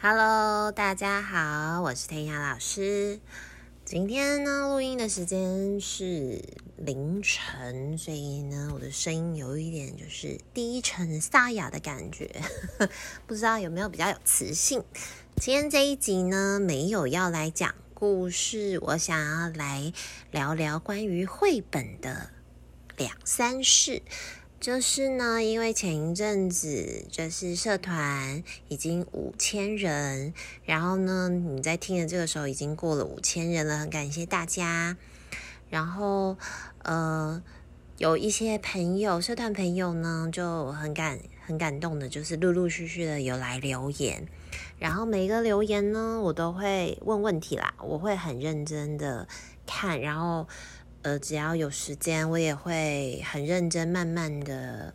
Hello，大家好，我是天雅老师。今天呢，录音的时间是凌晨，所以呢，我的声音有一点就是低沉沙哑的感觉，不知道有没有比较有磁性。今天这一集呢，没有要来讲故事，我想要来聊聊关于绘本的两三事。就是呢，因为前一阵子就是社团已经五千人，然后呢，你在听的这个时候已经过了五千人了，很感谢大家。然后呃，有一些朋友，社团朋友呢就很感很感动的，就是陆陆续续的有来留言。然后每一个留言呢，我都会问问题啦，我会很认真的看，然后。呃，只要有时间，我也会很认真、慢慢的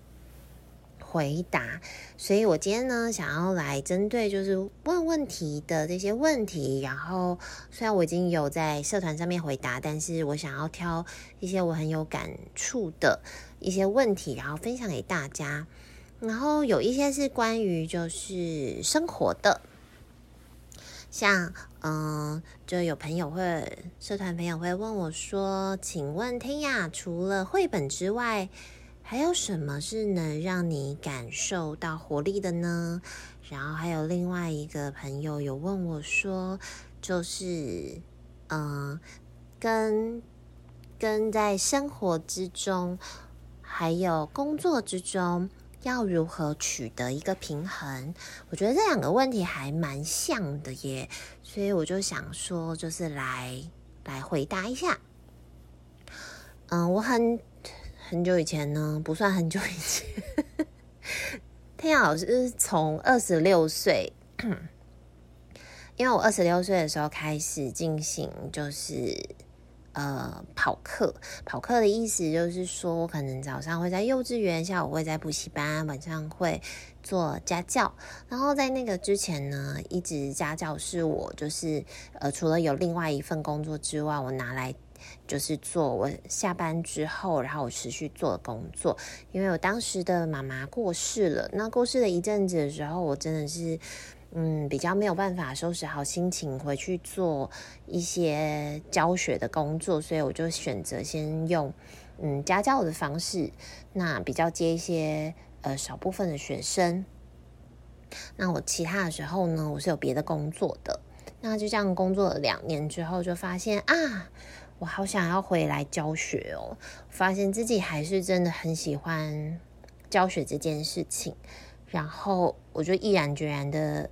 回答。所以我今天呢，想要来针对就是问问题的这些问题，然后虽然我已经有在社团上面回答，但是我想要挑一些我很有感触的一些问题，然后分享给大家。然后有一些是关于就是生活的。像嗯，就有朋友会，社团朋友会问我说：“请问天雅，除了绘本之外，还有什么是能让你感受到活力的呢？”然后还有另外一个朋友有问我说：“就是嗯，跟跟在生活之中，还有工作之中。”要如何取得一个平衡？我觉得这两个问题还蛮像的耶，所以我就想说，就是来来回答一下。嗯，我很很久以前呢，不算很久以前，弹雅老师从二十六岁，因为我二十六岁的时候开始进行，就是。呃，跑课，跑课的意思就是说，我可能早上会在幼稚园，下午会在补习班，晚上会做家教。然后在那个之前呢，一直家教是我就是呃，除了有另外一份工作之外，我拿来就是做我下班之后，然后我持续做的工作。因为我当时的妈妈过世了，那过世了一阵子的时候，我真的是。嗯，比较没有办法收拾好心情回去做一些教学的工作，所以我就选择先用嗯家教的方式，那比较接一些呃少部分的学生。那我其他的时候呢，我是有别的工作的。那就这样工作了两年之后，就发现啊，我好想要回来教学哦，发现自己还是真的很喜欢教学这件事情，然后我就毅然决然的。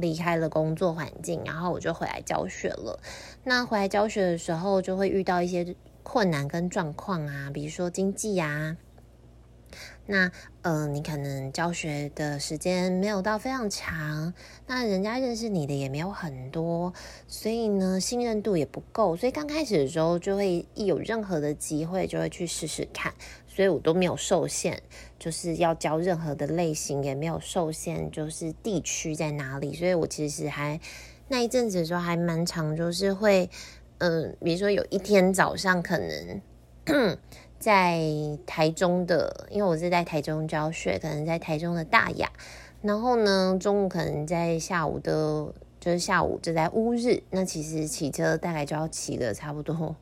离开了工作环境，然后我就回来教学了。那回来教学的时候，就会遇到一些困难跟状况啊，比如说经济啊。那、呃，你可能教学的时间没有到非常长，那人家认识你的也没有很多，所以呢，信任度也不够。所以刚开始的时候，就会一有任何的机会，就会去试试看。所以我都没有受限，就是要教任何的类型，也没有受限，就是地区在哪里。所以我其实还那一阵子的时候还蛮长，就是会，嗯、比如说有一天早上可能 在台中的，因为我是在台中教学，可能在台中的大雅，然后呢中午可能在下午的，就是下午就在乌日，那其实骑车大概就要骑个差不多。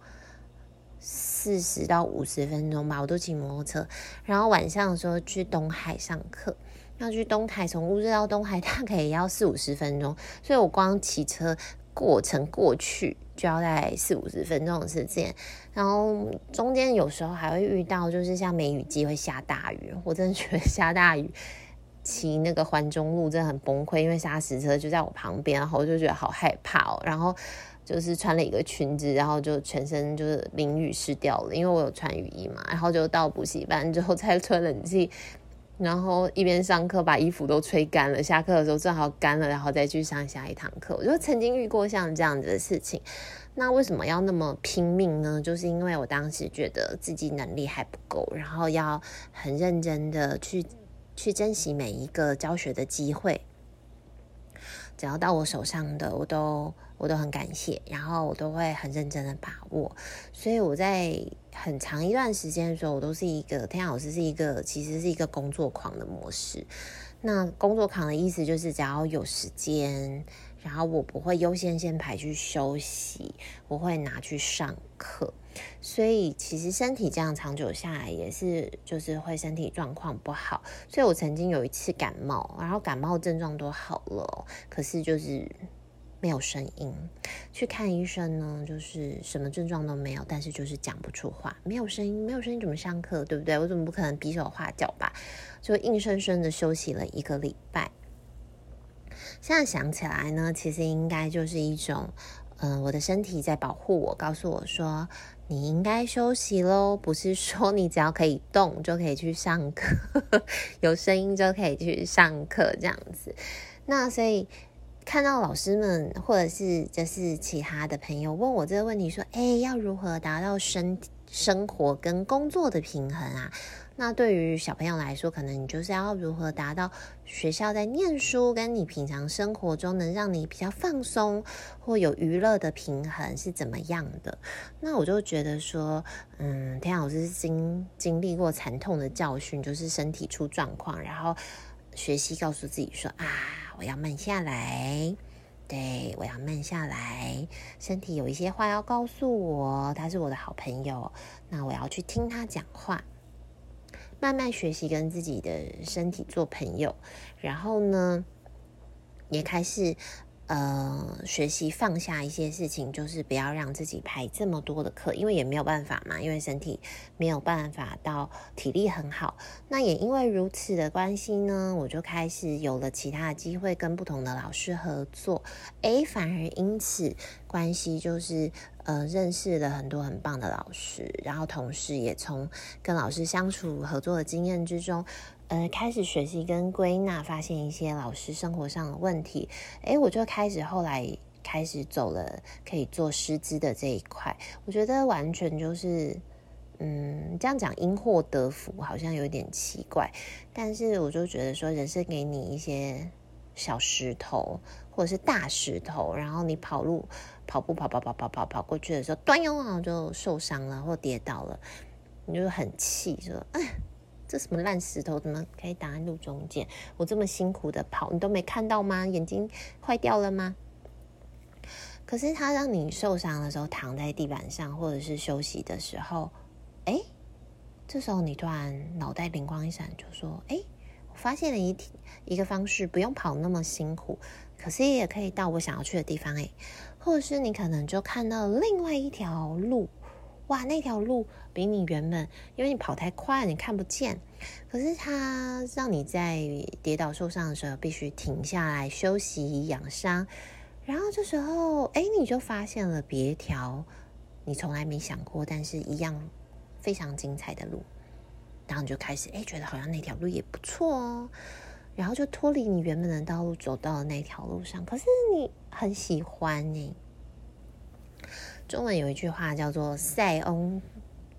四十到五十分钟吧，我都骑摩托车。然后晚上的时候去东海上课，要去东海，从乌日到东海 大概也要四五十分钟，所以我光骑车过程过去就要在四五十分钟的时间。然后中间有时候还会遇到，就是像梅雨季会下大雨，我真的觉得下大雨骑那个环中路真的很崩溃，因为砂石车就在我旁边，然后我就觉得好害怕哦。然后。就是穿了一个裙子，然后就全身就是淋雨湿掉了，因为我有穿雨衣嘛。然后就到补习班之后才吹冷气，然后一边上课把衣服都吹干了，下课的时候正好干了，然后再去上下一堂课。我就曾经遇过像这样子的事情。那为什么要那么拼命呢？就是因为我当时觉得自己能力还不够，然后要很认真的去去珍惜每一个教学的机会。只要到我手上的，我都我都很感谢，然后我都会很认真的把握。所以我在很长一段时间的时候，我都是一个天老师，是一个其实是一个工作狂的模式。那工作狂的意思就是只要有时间，然后我不会优先先排去休息，我会拿去上课。所以其实身体这样长久下来也是，就是会身体状况不好。所以我曾经有一次感冒，然后感冒症状都好了，可是就是没有声音。去看医生呢，就是什么症状都没有，但是就是讲不出话，没有声音，没有声音怎么上课，对不对？我怎么不可能比手画脚吧？就硬生生的休息了一个礼拜。现在想起来呢，其实应该就是一种，嗯、呃，我的身体在保护我，告诉我说。你应该休息喽，不是说你只要可以动就可以去上课，有声音就可以去上课这样子。那所以看到老师们或者是就是其他的朋友问我这个问题，说：“哎，要如何达到生生活跟工作的平衡啊？”那对于小朋友来说，可能你就是要如何达到学校在念书跟你平常生活中能让你比较放松或有娱乐的平衡是怎么样的？那我就觉得说，嗯，天啊，我是经经历过惨痛的教训，就是身体出状况，然后学习告诉自己说啊，我要慢下来，对，我要慢下来，身体有一些话要告诉我，他是我的好朋友，那我要去听他讲话。慢慢学习跟自己的身体做朋友，然后呢，也开始呃学习放下一些事情，就是不要让自己排这么多的课，因为也没有办法嘛，因为身体没有办法到体力很好。那也因为如此的关系呢，我就开始有了其他的机会跟不同的老师合作，诶，反而因此关系就是。呃，认识了很多很棒的老师，然后同时也从跟老师相处合作的经验之中，呃，开始学习跟归纳，发现一些老师生活上的问题。诶，我就开始后来开始走了可以做师资的这一块。我觉得完全就是，嗯，这样讲因祸得福好像有点奇怪，但是我就觉得说，人生给你一些小石头或者是大石头，然后你跑路。跑步跑跑跑跑跑跑过去的时候，断腰啊就受伤了或跌倒了，你就很气，说：“哎，这什么烂石头，怎么可以挡在路中间？我这么辛苦的跑，你都没看到吗？眼睛坏掉了吗？”可是他让你受伤的时候，躺在地板上或者是休息的时候，哎，这时候你突然脑袋灵光一闪，就说：“哎，我发现了一一个方式，不用跑那么辛苦，可是也可以到我想要去的地方。”哎。或者是你可能就看到另外一条路，哇，那条路比你原本，因为你跑太快，你看不见。可是它让你在跌倒受伤的时候必须停下来休息养伤，然后这时候，哎，你就发现了别条你从来没想过，但是一样非常精彩的路，然后你就开始，哎，觉得好像那条路也不错哦。然后就脱离你原本的道路，走到了那条路上。可是你很喜欢你。中文有一句话叫做“塞翁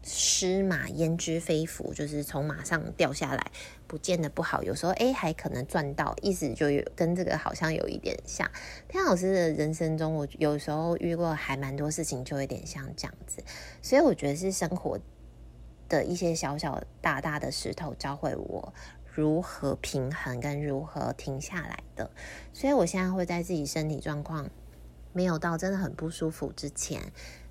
失马，焉知非福”，就是从马上掉下来，不见得不好。有时候哎，还可能赚到，意思就有跟这个好像有一点像。天老师的人生中，我有时候遇过还蛮多事情，就有点像这样子。所以我觉得是生活的一些小小大大的石头，教会我。如何平衡跟如何停下来的，所以我现在会在自己身体状况没有到真的很不舒服之前，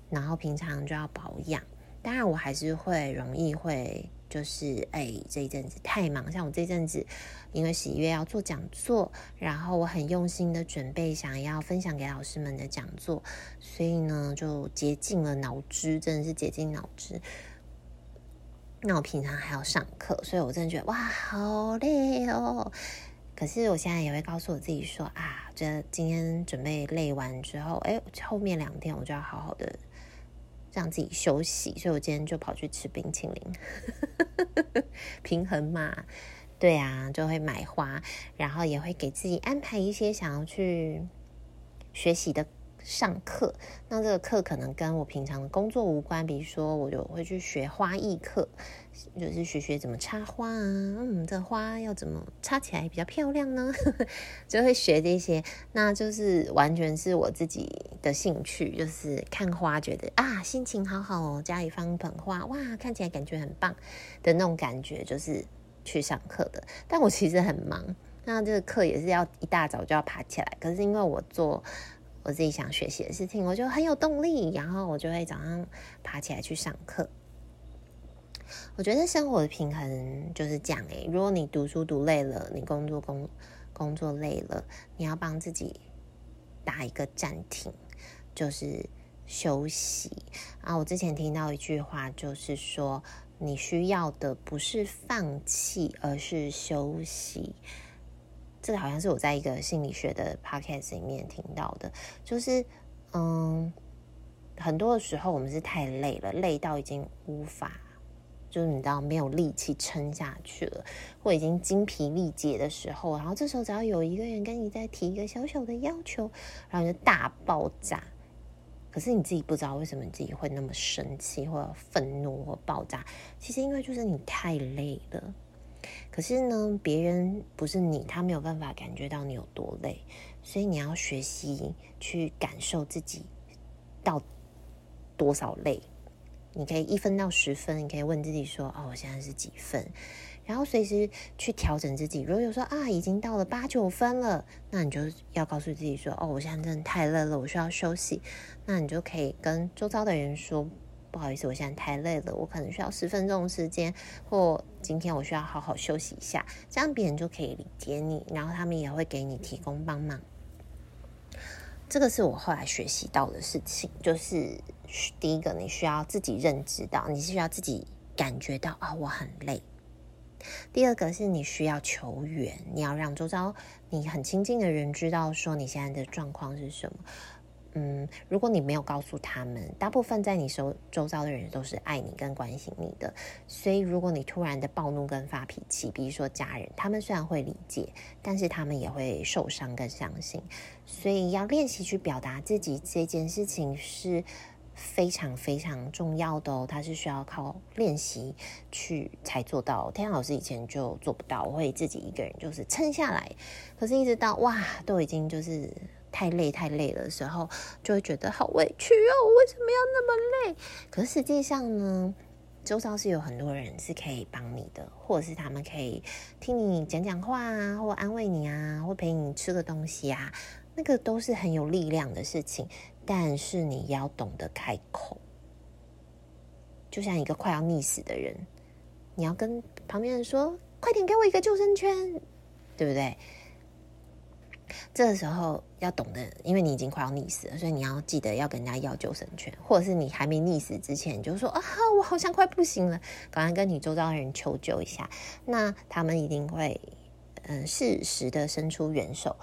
然后平常就要保养。当然，我还是会容易会就是哎，这一阵子太忙，像我这阵子因为十一月要做讲座，然后我很用心的准备想要分享给老师们的讲座，所以呢就竭尽了脑汁，真的是竭尽脑汁。那我平常还要上课，所以我真的觉得哇，好累哦。可是我现在也会告诉我自己说啊，这今天准备累完之后，哎，后面两天我就要好好的让自己休息。所以我今天就跑去吃冰淇淋，平衡嘛。对啊，就会买花，然后也会给自己安排一些想要去学习的。上课，那这个课可能跟我平常的工作无关。比如说，我就会去学花艺课，就是学学怎么插花啊，嗯，这花要怎么插起来比较漂亮呢？就会学这些，那就是完全是我自己的兴趣，就是看花觉得啊，心情好好哦，家里放盆花，哇，看起来感觉很棒的那种感觉，就是去上课的。但我其实很忙。那这个课也是要一大早就要爬起来。可是因为我做我自己想学习的事情，我就很有动力，然后我就会早上爬起来去上课。我觉得生活的平衡就是这样诶，如果你读书读累了，你工作工工作累了，你要帮自己打一个暂停，就是休息啊。我之前听到一句话，就是说你需要的不是放弃，而是休息。这个好像是我在一个心理学的 podcast 里面听到的，就是嗯，很多的时候我们是太累了，累到已经无法。就是你知道没有力气撑下去了，或已经精疲力竭的时候，然后这时候只要有一个人跟你再提一个小小的要求，然后你就大爆炸。可是你自己不知道为什么你自己会那么生气，或者愤怒，或爆炸。其实因为就是你太累了。可是呢，别人不是你，他没有办法感觉到你有多累，所以你要学习去感受自己到多少累。你可以一分到十分，你可以问自己说：“哦，我现在是几分？”然后随时去调整自己。如果有说啊，已经到了八九分了，那你就要告诉自己说：“哦，我现在真的太累了，我需要休息。”那你就可以跟周遭的人说：“不好意思，我现在太累了，我可能需要十分钟时间，或今天我需要好好休息一下。”这样别人就可以理解你，然后他们也会给你提供帮忙。这个是我后来学习到的事情，就是第一个，你需要自己认知到，你需要自己感觉到啊、我很累。第二个是你需要求援，你要让周遭你很亲近的人知道说你现在的状况是什么。嗯，如果你没有告诉他们，大部分在你周周遭的人都是爱你跟关心你的，所以如果你突然的暴怒跟发脾气，比如说家人，他们虽然会理解，但是他们也会受伤跟伤心，所以要练习去表达自己这件事情是非常非常重要的哦，它是需要靠练习去才做到。天老师以前就做不到，我会自己一个人就是撑下来，可是一直到哇，都已经就是。太累太累了的时候，就会觉得好委屈哦，为什么要那么累？可是实际上呢，周遭是有很多人是可以帮你的，或者是他们可以听你讲讲话啊，或安慰你啊，或陪你吃个东西啊，那个都是很有力量的事情。但是你要懂得开口，就像一个快要溺死的人，你要跟旁边人说：“快点给我一个救生圈，对不对？”这个时候要懂得，因为你已经快要溺死了，所以你要记得要跟人家要救生圈，或者是你还没溺死之前，你就说啊，我好像快不行了，赶快跟你周遭的人求救一下，那他们一定会嗯适时的伸出援手。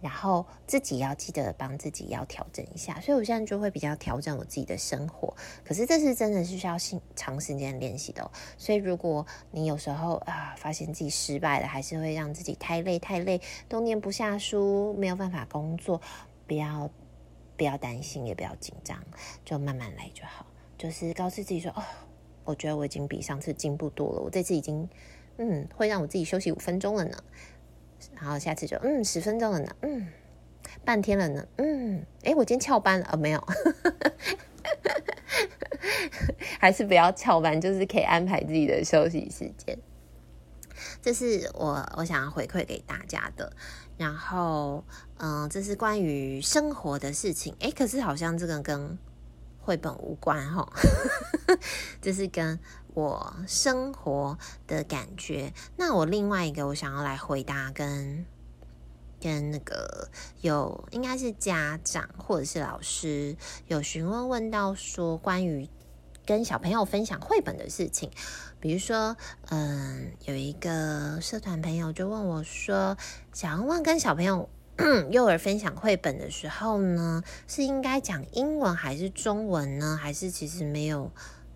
然后自己要记得帮自己要调整一下，所以我现在就会比较调整我自己的生活。可是这是真的是需要长时间练习的哦。所以如果你有时候啊发现自己失败了，还是会让自己太累太累，都念不下书，没有办法工作，不要不要担心，也不要紧张，就慢慢来就好。就是告诉自己说哦，我觉得我已经比上次进步多了，我这次已经嗯会让我自己休息五分钟了呢。然后下次就嗯十分钟了呢，嗯半天了呢，嗯诶，我今天翘班了啊？哦，没有，还是不要翘班，就是可以安排自己的休息时间。这是我我想要回馈给大家的。然后嗯，这是关于生活的事情。诶，可是好像这个跟绘本无关哈，这是跟。我生活的感觉。那我另外一个，我想要来回答跟跟那个有应该是家长或者是老师有询问问到说，关于跟小朋友分享绘本的事情。比如说，嗯，有一个社团朋友就问我说，想要问跟小朋友 幼儿分享绘本的时候呢，是应该讲英文还是中文呢？还是其实没有？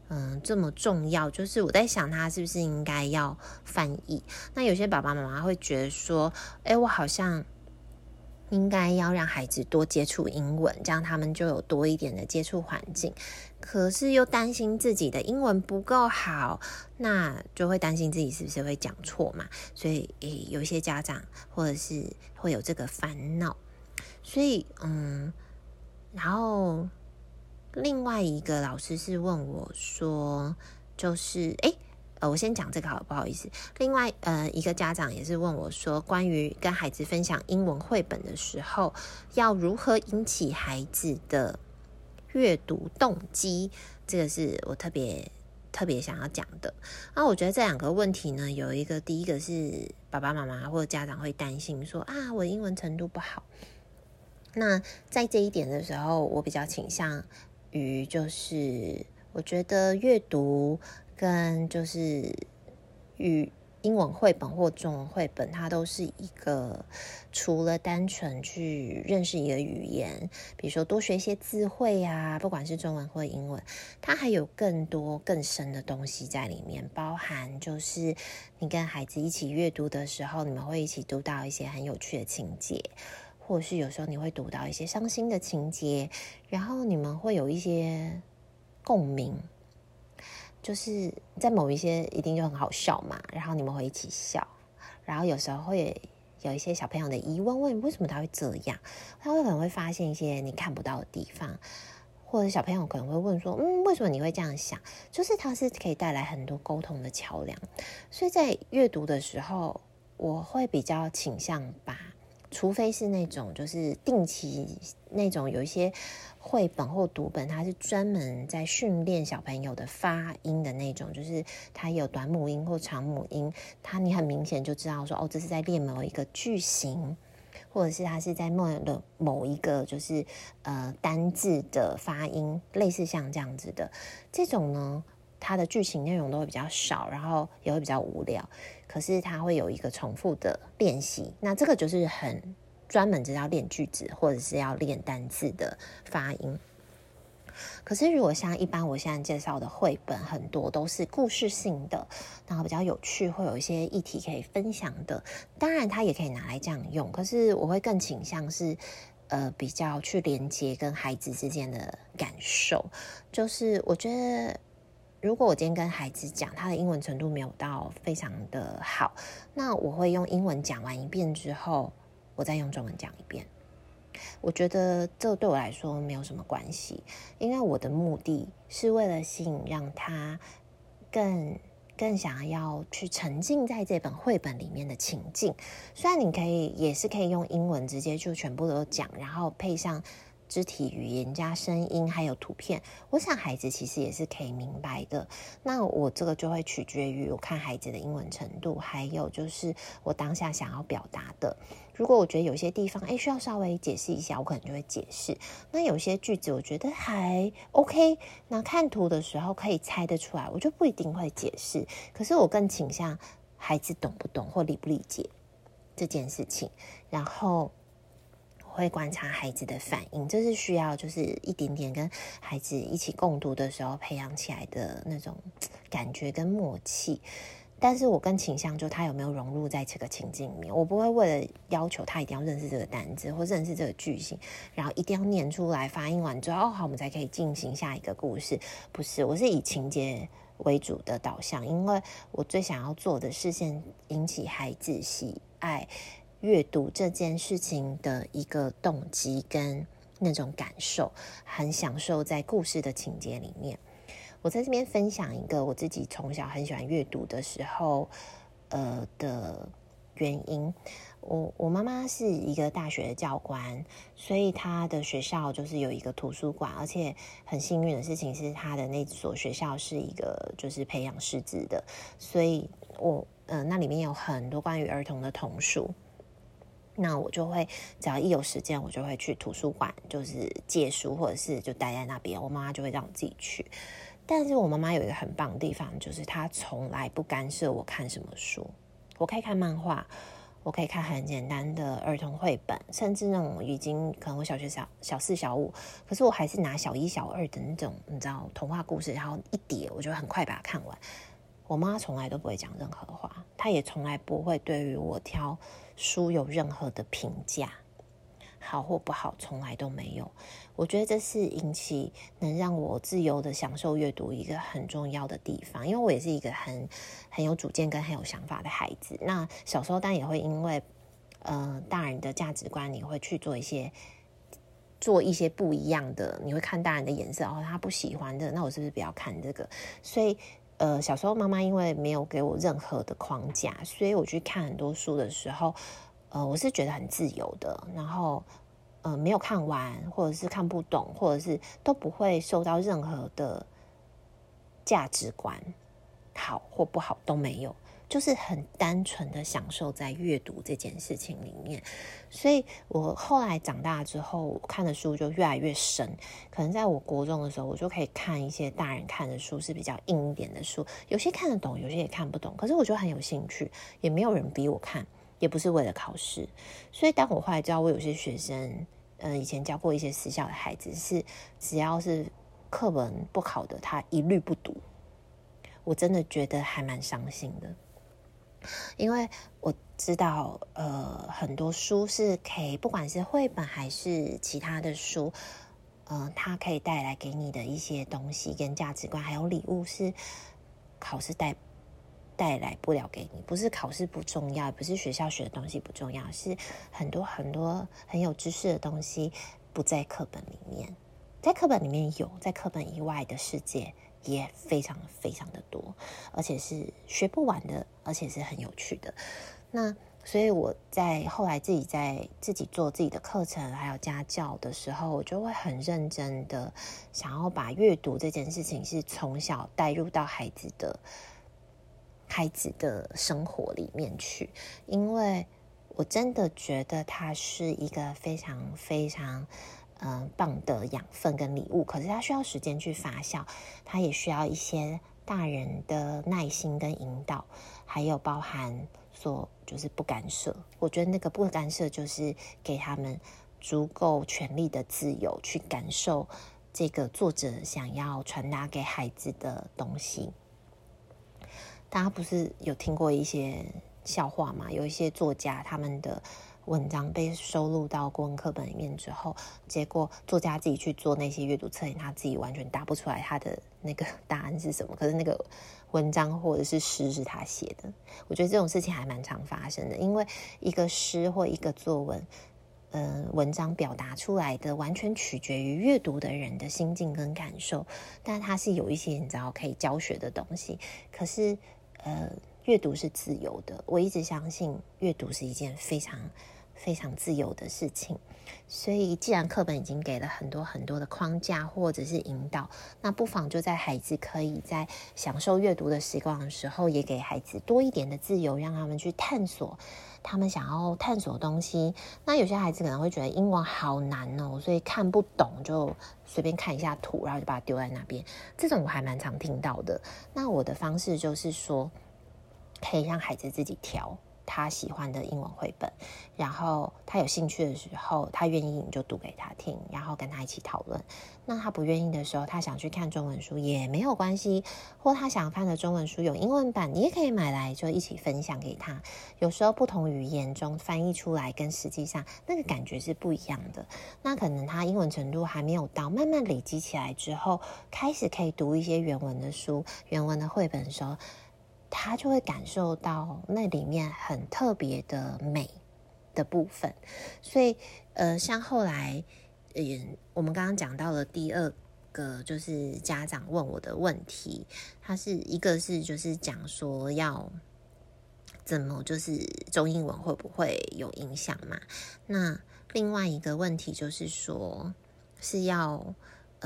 嗯，这么重要，就是我在想，他是不是应该要翻译？那有些爸爸妈妈会觉得说，诶，我好像应该要让孩子多接触英文，这样他们就有多一点的接触环境。可是又担心自己的英文不够好，那就会担心自己是不是会讲错嘛？所以，诶，有些家长或者是会有这个烦恼。所以，嗯，然后。另外一个老师是问我说，就是诶，呃，我先讲这个好，不好意思。另外，呃，一个家长也是问我说，关于跟孩子分享英文绘本的时候，要如何引起孩子的阅读动机？这个是我特别特别想要讲的。那我觉得这两个问题呢，有一个，第一个是爸爸妈妈或者家长会担心说啊，我英文程度不好。那在这一点的时候，我比较倾向于就是，我觉得阅读跟就是语英文绘本或中文绘本，它都是一个除了单纯去认识一个语言，比如说多学一些词汇呀，不管是中文或英文，它还有更多更深的东西在里面，包含就是你跟孩子一起阅读的时候，你们会一起读到一些很有趣的情节。或是有时候你会读到一些伤心的情节，然后你们会有一些共鸣，就是在某一些一定就很好笑嘛，然后你们会一起笑，然后有时候会有一些小朋友的疑问，问为什么他会这样，他会可能会发现一些你看不到的地方，或者小朋友可能会问说，嗯，为什么你会这样想？就是它是可以带来很多沟通的桥梁，所以在阅读的时候，我会比较倾向把。除非是那种就是定期那种有一些绘本或读本，它是专门在训练小朋友的发音的那种，就是它有短母音或长母音，它你很明显就知道说哦，这是在练某一个句型，或者是它是在某的某一个就是呃单字的发音，类似像这样子的这种呢，它的剧情内容都会比较少，然后也会比较无聊。可是它会有一个重复的练习，那这个就是很专门知道练句子或者是要练单字的发音。可是如果像一般我现在介绍的绘本，很多都是故事性的，然后比较有趣，会有一些议题可以分享的。当然，它也可以拿来这样用。可是我会更倾向是，呃，比较去连接跟孩子之间的感受。就是我觉得。如果我今天跟孩子讲，他的英文程度没有到非常的好，那我会用英文讲完一遍之后，我再用中文讲一遍。我觉得这对我来说没有什么关系，因为我的目的是为了吸引让他更更想要去沉浸在这本绘本里面的情境。虽然你可以也是可以用英文直接就全部都讲，然后配上。肢体语言加声音，还有图片，我想孩子其实也是可以明白的。那我这个就会取决于我看孩子的英文程度，还有就是我当下想要表达的。如果我觉得有些地方诶需要稍微解释一下，我可能就会解释。那有些句子我觉得还 OK，那看图的时候可以猜得出来，我就不一定会解释。可是我更倾向孩子懂不懂或理不理解这件事情，然后。会观察孩子的反应，这是需要就是一点点跟孩子一起共读的时候培养起来的那种感觉跟默契。但是我更倾向就他有没有融入在这个情境里面，我不会为了要求他一定要认识这个单字或认识这个句型，然后一定要念出来，发音完之后，哦，好，我们才可以进行下一个故事。不是，我是以情节为主的导向，因为我最想要做的是先引起孩子喜爱。阅读这件事情的一个动机跟那种感受，很享受在故事的情节里面。我在这边分享一个我自己从小很喜欢阅读的时候，呃的原因。我我妈妈是一个大学的教官，所以她的学校就是有一个图书馆，而且很幸运的事情是，她的那所学校是一个就是培养师资的，所以我呃那里面有很多关于儿童的童书。那我就会，只要一有时间，我就会去图书馆，就是借书，或者是就待在那边。我妈妈就会让我自己去。但是我妈妈有一个很棒的地方，就是她从来不干涉我看什么书。我可以看漫画，我可以看很简单的儿童绘本，甚至那种已经可能我小学小小四、小五，可是我还是拿小一、小二的那种，你知道童话故事，然后一叠，我就很快把它看完。我妈从来都不会讲任何话，她也从来不会对于我挑书有任何的评价，好或不好，从来都没有。我觉得这是引起能让我自由的享受阅读一个很重要的地方，因为我也是一个很很有主见跟很有想法的孩子。那小时候当然也会因为呃大人的价值观，你会去做一些做一些不一样的，你会看大人的颜色，然后他不喜欢的，那我是不是不要看这个？所以。呃，小时候妈妈因为没有给我任何的框架，所以我去看很多书的时候，呃，我是觉得很自由的，然后呃，没有看完，或者是看不懂，或者是都不会受到任何的价值观，好或不好都没有。就是很单纯的享受在阅读这件事情里面，所以我后来长大之后，看的书就越来越深。可能在我国中的时候，我就可以看一些大人看的书，是比较硬一点的书，有些看得懂，有些也看不懂。可是我就很有兴趣，也没有人逼我看，也不是为了考试。所以当我后来知道，我有些学生，嗯，以前教过一些私校的孩子，是只要是课文不考的，他一律不读。我真的觉得还蛮伤心的。因为我知道，呃，很多书是可以，不管是绘本还是其他的书，呃，它可以带来给你的一些东西跟价值观，还有礼物，是考试带带来不了给你。不是考试不重要，不是学校学的东西不重要，是很多很多很有知识的东西不在课本里面，在课本里面有，在课本以外的世界。也非常非常的多，而且是学不完的，而且是很有趣的。那所以我在后来自己在自己做自己的课程，还有家教的时候，我就会很认真的想要把阅读这件事情是从小带入到孩子的孩子的生活里面去，因为我真的觉得它是一个非常非常。嗯，棒的养分跟礼物，可是它需要时间去发酵，它也需要一些大人的耐心跟引导，还有包含说就是不干涉。我觉得那个不干涉就是给他们足够权力的自由，去感受这个作者想要传达给孩子的东西。大家不是有听过一些笑话吗？有一些作家他们的。文章被收录到国文课本里面之后，结果作家自己去做那些阅读测验，他自己完全答不出来他的那个 答案是什么。可是那个文章或者是诗是他写的，我觉得这种事情还蛮常发生的。因为一个诗或一个作文，呃，文章表达出来的完全取决于阅读的人的心境跟感受，但它是有一些你知道可以教学的东西。可是，呃，阅读是自由的，我一直相信阅读是一件非常。非常自由的事情，所以既然课本已经给了很多很多的框架或者是引导，那不妨就在孩子可以在享受阅读的时光的时候，也给孩子多一点的自由，让他们去探索他们想要探索的东西。那有些孩子可能会觉得英文好难哦，所以看不懂就随便看一下图，然后就把它丢在那边。这种我还蛮常听到的。那我的方式就是说，可以让孩子自己挑。他喜欢的英文绘本，然后他有兴趣的时候，他愿意你就读给他听，然后跟他一起讨论。那他不愿意的时候，他想去看中文书也没有关系，或他想看的中文书有英文版，你也可以买来就一起分享给他。有时候不同语言中翻译出来跟实际上那个感觉是不一样的。那可能他英文程度还没有到，慢慢累积起来之后，开始可以读一些原文的书、原文的绘本的时候。他就会感受到那里面很特别的美的部分，所以呃，像后来也、呃、我们刚刚讲到了第二个，就是家长问我的问题，他是一个是就是讲说要怎么就是中英文会不会有影响嘛？那另外一个问题就是说是要。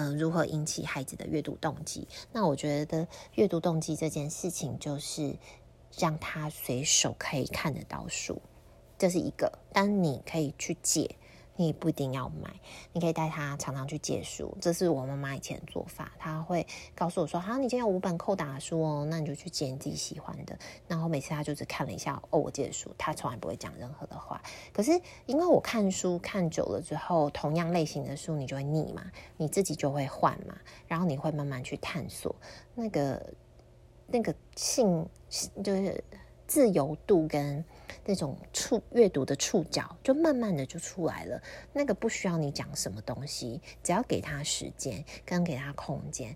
嗯、如何引起孩子的阅读动机？那我觉得阅读动机这件事情，就是让他随手可以看得到书，这是一个。当你可以去解。你不一定要买，你可以带他常常去借书，这是我妈妈以前的做法。她会告诉我说：“好，你今天有五本扣打的书哦，那你就去借你自己喜欢的。”然后每次他就只看了一下哦，我借的书，他从来不会讲任何的话。可是因为我看书看久了之后，同样类型的书你就会腻嘛，你自己就会换嘛，然后你会慢慢去探索那个那个性，就是自由度跟。那种触阅读的触角就慢慢的就出来了，那个不需要你讲什么东西，只要给他时间跟给他空间，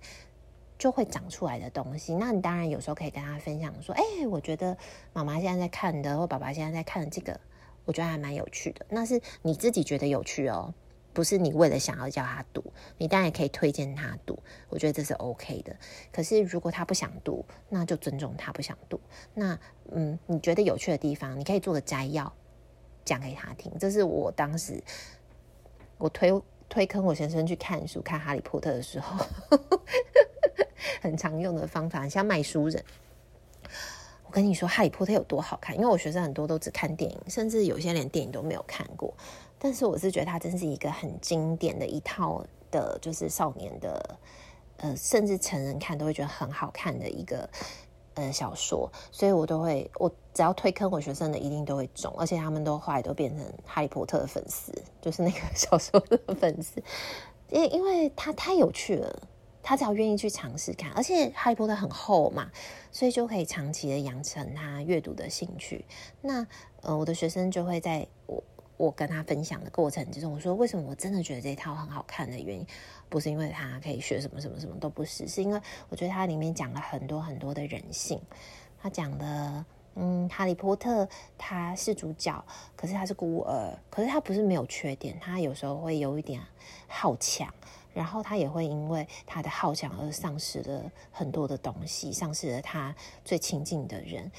就会长出来的东西。那你当然有时候可以跟他分享说，哎、我觉得妈妈现在在看的，或爸爸现在在看的这个，我觉得还蛮有趣的。那是你自己觉得有趣哦，不是你为了想要叫他读，你当然也可以推荐他读，我觉得这是 OK 的。可是如果他不想读，那就尊重他不想读。那嗯，你觉得有趣的地方，你可以做个摘要讲给他听。这是我当时我推推坑我先生去看书，看《哈利波特》的时候 很常用的方法，像卖书人。我跟你说，《哈利波特》有多好看，因为我学生很多都只看电影，甚至有些连电影都没有看过。但是我是觉得它真是一个很经典的一套的，就是少年的，呃，甚至成人看都会觉得很好看的一个呃小说，所以我都会，我只要推坑我学生的，一定都会中，而且他们都后来都变成哈利波特的粉丝，就是那个 小说的粉丝，因因为它太有趣了，他只要愿意去尝试看，而且哈利波特很厚嘛，所以就可以长期的养成他阅读的兴趣。那呃，我的学生就会在我。我跟他分享的过程之中，我说为什么我真的觉得这套很好看的原因，不是因为他可以学什么什么什么都不是，是因为我觉得它里面讲了很多很多的人性。他讲的，嗯，哈利波特他是主角，可是他是孤儿，可是他不是没有缺点，他有时候会有一点好强，然后他也会因为他的好强而丧失了很多的东西，丧失了他最亲近的人。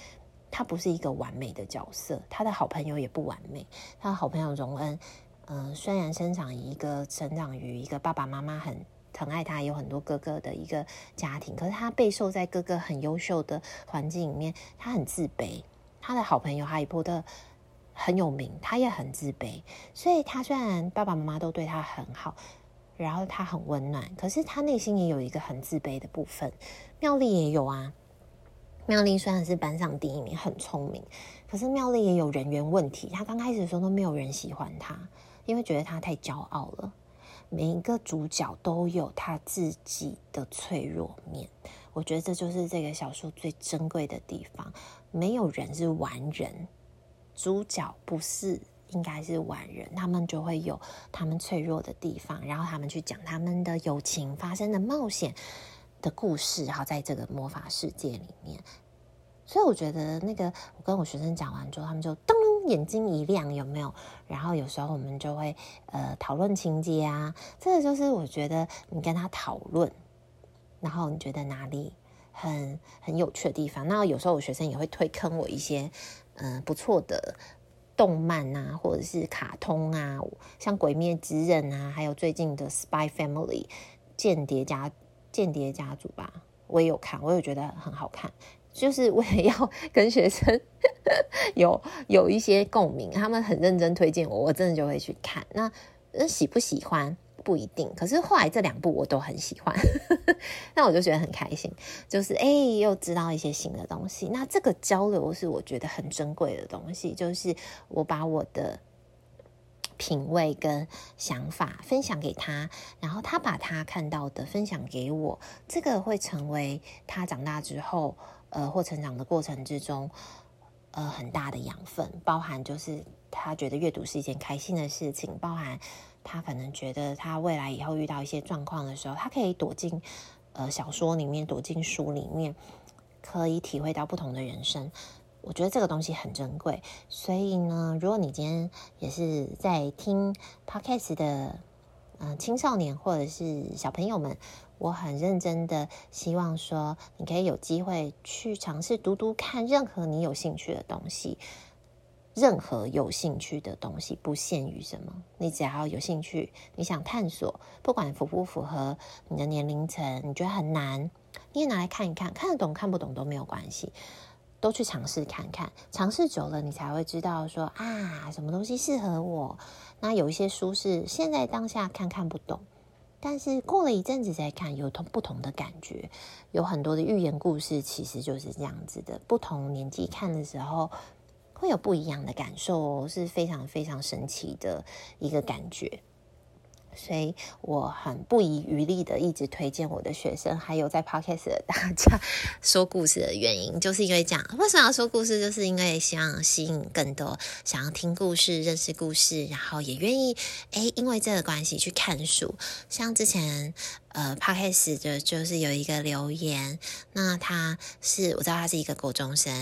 他不是一个完美的角色，他的好朋友也不完美。他的好朋友荣恩，嗯、虽然生长于一个成长于一个爸爸妈妈很疼爱他，有很多哥哥的一个家庭，可是他备受在哥哥很优秀的环境里面，他很自卑。他的好朋友哈利波特很有名，他也很自卑。所以他虽然爸爸妈妈都对他很好，然后他很温暖，可是他内心也有一个很自卑的部分。妙丽也有啊。妙丽虽然是班上第一名，很聪明，可是妙丽也有人缘问题。她刚开始的时候都没有人喜欢她，因为觉得她太骄傲了。每一个主角都有他自己的脆弱面，我觉得这就是这个小说最珍贵的地方。没有人是完人，主角不是应该是完人，他们就会有他们脆弱的地方，然后他们去讲他们的友情发生的冒险的故事，然后在这个魔法世界里面，所以我觉得那个我跟我学生讲完之后，他们就噔眼睛一亮，有没有？然后有时候我们就会呃讨论情节啊，这个就是我觉得你跟他讨论，然后你觉得哪里很很有趣的地方，那有时候我学生也会推坑我一些嗯、呃、不错的动漫啊，或者是卡通啊，像《鬼灭之刃》啊，还有最近的《Spy Family》间谍家。间谍家族吧，我也有看，我也觉得很好看，就是 为了要跟学生 有有一些共鸣，他们很认真推荐我，我真的就会去看。那那喜不喜欢不一定，可是后来这两部我都很喜欢，那我就觉得很开心，就是哎，又知道一些新的东西。那这个交流是我觉得很珍贵的东西，就是我把我的。品味跟想法分享给他，然后他把他看到的分享给我，这个会成为他长大之后，呃，或成长的过程之中，呃，很大的养分。包含就是他觉得阅读是一件开心的事情，包含他可能觉得他未来以后遇到一些状况的时候，他可以躲进呃小说里面，躲进书里面，可以体会到不同的人生。我觉得这个东西很珍贵，所以呢，如果你今天也是在听 Podcast 的，嗯、青少年或者是小朋友们，我很认真的希望说，你可以有机会去尝试读读看任何你有兴趣的东西，任何有兴趣的东西，不限于什么，你只要有兴趣，你想探索，不管符不符合你的年龄层，你觉得很难，你也拿来看一看，看得懂看不懂都没有关系。都去尝试看看，尝试久了，你才会知道说啊，什么东西适合我。那有一些书是现在当下看看不懂，但是过了一阵子再看，有同不同的感觉。有很多的寓言故事其实就是这样子的，不同年纪看的时候会有不一样的感受，是非常非常神奇的一个感觉。所以我很不遗余力的一直推荐我的学生，还有在 Podcast 的大家 说故事的原因，就是因为这样。为什么要说故事？就是因为希望吸引更多想要听故事、认识故事，然后也愿意诶，因为这个关系去看书。像之前呃 Podcast 的就是有一个留言，那他是我知道他是一个国中生，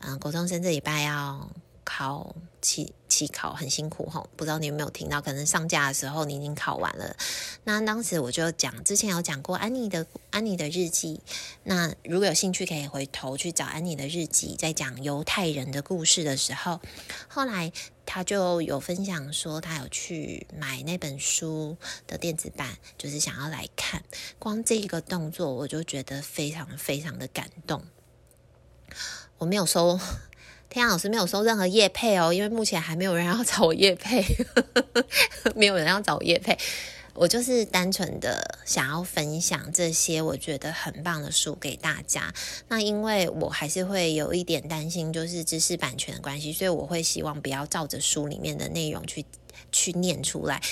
嗯、呃，国中生这礼拜要考期期考很辛苦吼，不知道你有没有听到？可能上架的时候你已经考完了。那当时我就讲，之前有讲过安妮的安妮的日记。那如果有兴趣，可以回头去找安妮的日记，在讲犹太人的故事的时候，后来他就有分享说，他有去买那本书的电子版，就是想要来看。光这一个动作，我就觉得非常非常的感动。我没有收。天，老师没有收任何业配哦，因为目前还没有人要找我业配，没有人要找我业配，我就是单纯的想要分享这些我觉得很棒的书给大家。那因为我还是会有一点担心，就是知识版权的关系，所以我会希望不要照着书里面的内容去去念出来。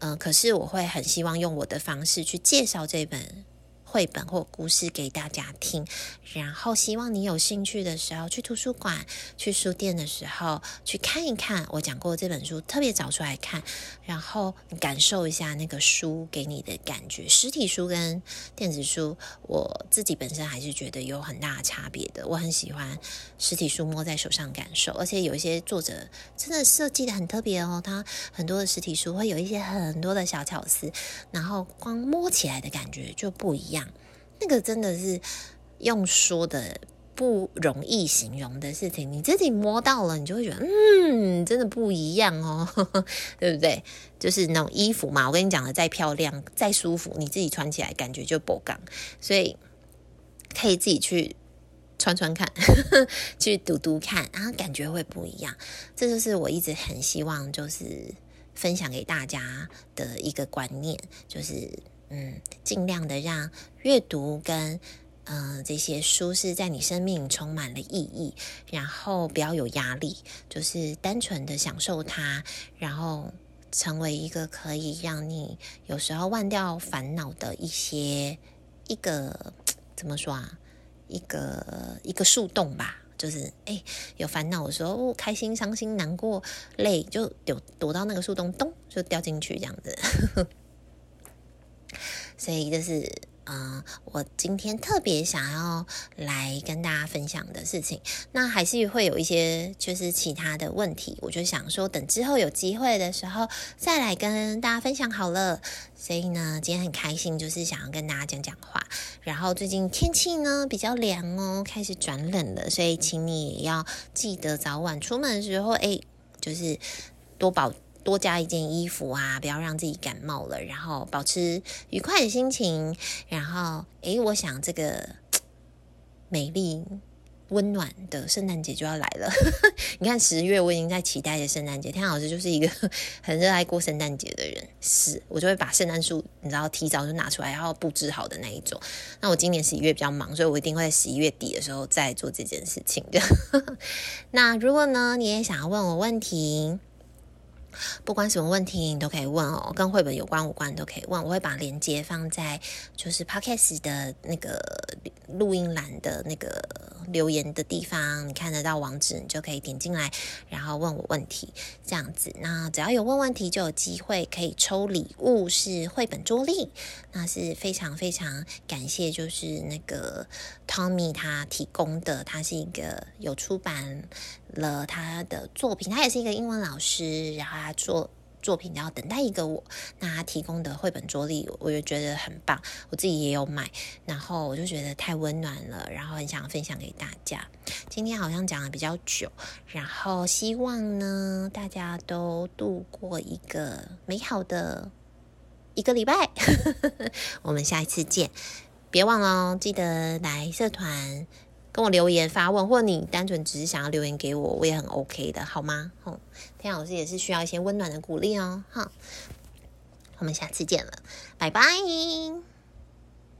嗯、可是我会很希望用我的方式去介绍这本。绘本或故事给大家听，然后希望你有兴趣的时候去图书馆、去书店的时候去看一看。我讲过这本书，特别找出来看，然后感受一下那个书给你的感觉。实体书跟电子书，我自己本身还是觉得有很大的差别的。我很喜欢实体书摸在手上感受，而且有一些作者真的设计的很特别哦。他很多的实体书会有一些很多的小巧思，然后光摸起来的感觉就不一样。那个真的是用说的不容易形容的事情，你自己摸到了，你就会觉得，嗯，真的不一样哦，对不对？就是那种衣服嘛，我跟你讲的，再漂亮、再舒服，你自己穿起来感觉就不刚，所以可以自己去穿穿看，去读读看，然后感觉会不一样。这就是我一直很希望，就是分享给大家的一个观念，就是。嗯，尽量的让阅读跟嗯、这些书是在你生命充满了意义，然后不要有压力，就是单纯的享受它，然后成为一个可以让你有时候忘掉烦恼的一些一个怎么说啊，一个一个树洞吧，就是哎有烦恼的时候，开心、伤心、难过、累，就躲躲到那个树洞，咚就掉进去这样子。呵呵所以这是，嗯、呃，我今天特别想要来跟大家分享的事情。那还是会有一些就是其他的问题，我就想说，等之后有机会的时候再来跟大家分享好了。所以呢，今天很开心，就是想要跟大家讲讲话。然后最近天气呢比较凉哦，开始转冷了，所以请你也要记得早晚出门的时候，哎，就是多保。多加一件衣服啊，不要让自己感冒了，然后保持愉快的心情。然后，诶，我想这个 美丽温暖的圣诞节就要来了。你看十月，我已经在期待着圣诞节。天老师就是一个 很热爱过圣诞节的人，是我就会把圣诞树，你知道，提早就拿出来，然后布置好的那一种。那我今年十一月比较忙，所以我一定会在十一月底的时候再做这件事情的。那如果呢，你也想要问我问题？不管什么问题，你都可以问哦，跟绘本有关无关你都可以问。我会把链接放在就是 Podcast 的那个录音栏的那个留言的地方，你看得到网址，你就可以点进来，然后问我问题，这样子。那只要有问问题，就有机会可以抽礼物，是绘本桌历，那是非常非常感谢，就是那个 Tommy 他提供的，他是一个有出版了他的作品，他也是一个英文老师，然后他做作品，然后等待一个我。那他提供的绘本桌历，我就觉得很棒，我自己也有买，然后我就觉得太温暖了，然后很想分享给大家。今天好像讲的比较久，然后希望呢大家都度过一个美好的一个礼拜。我们下一次见，别忘了哦，记得来社团。跟我留言发问，或者你单纯只是想要留言给我，我也很 OK 的，好吗？哼，天老师也是需要一些温暖的鼓励哦，哈，我们下次见了，拜拜。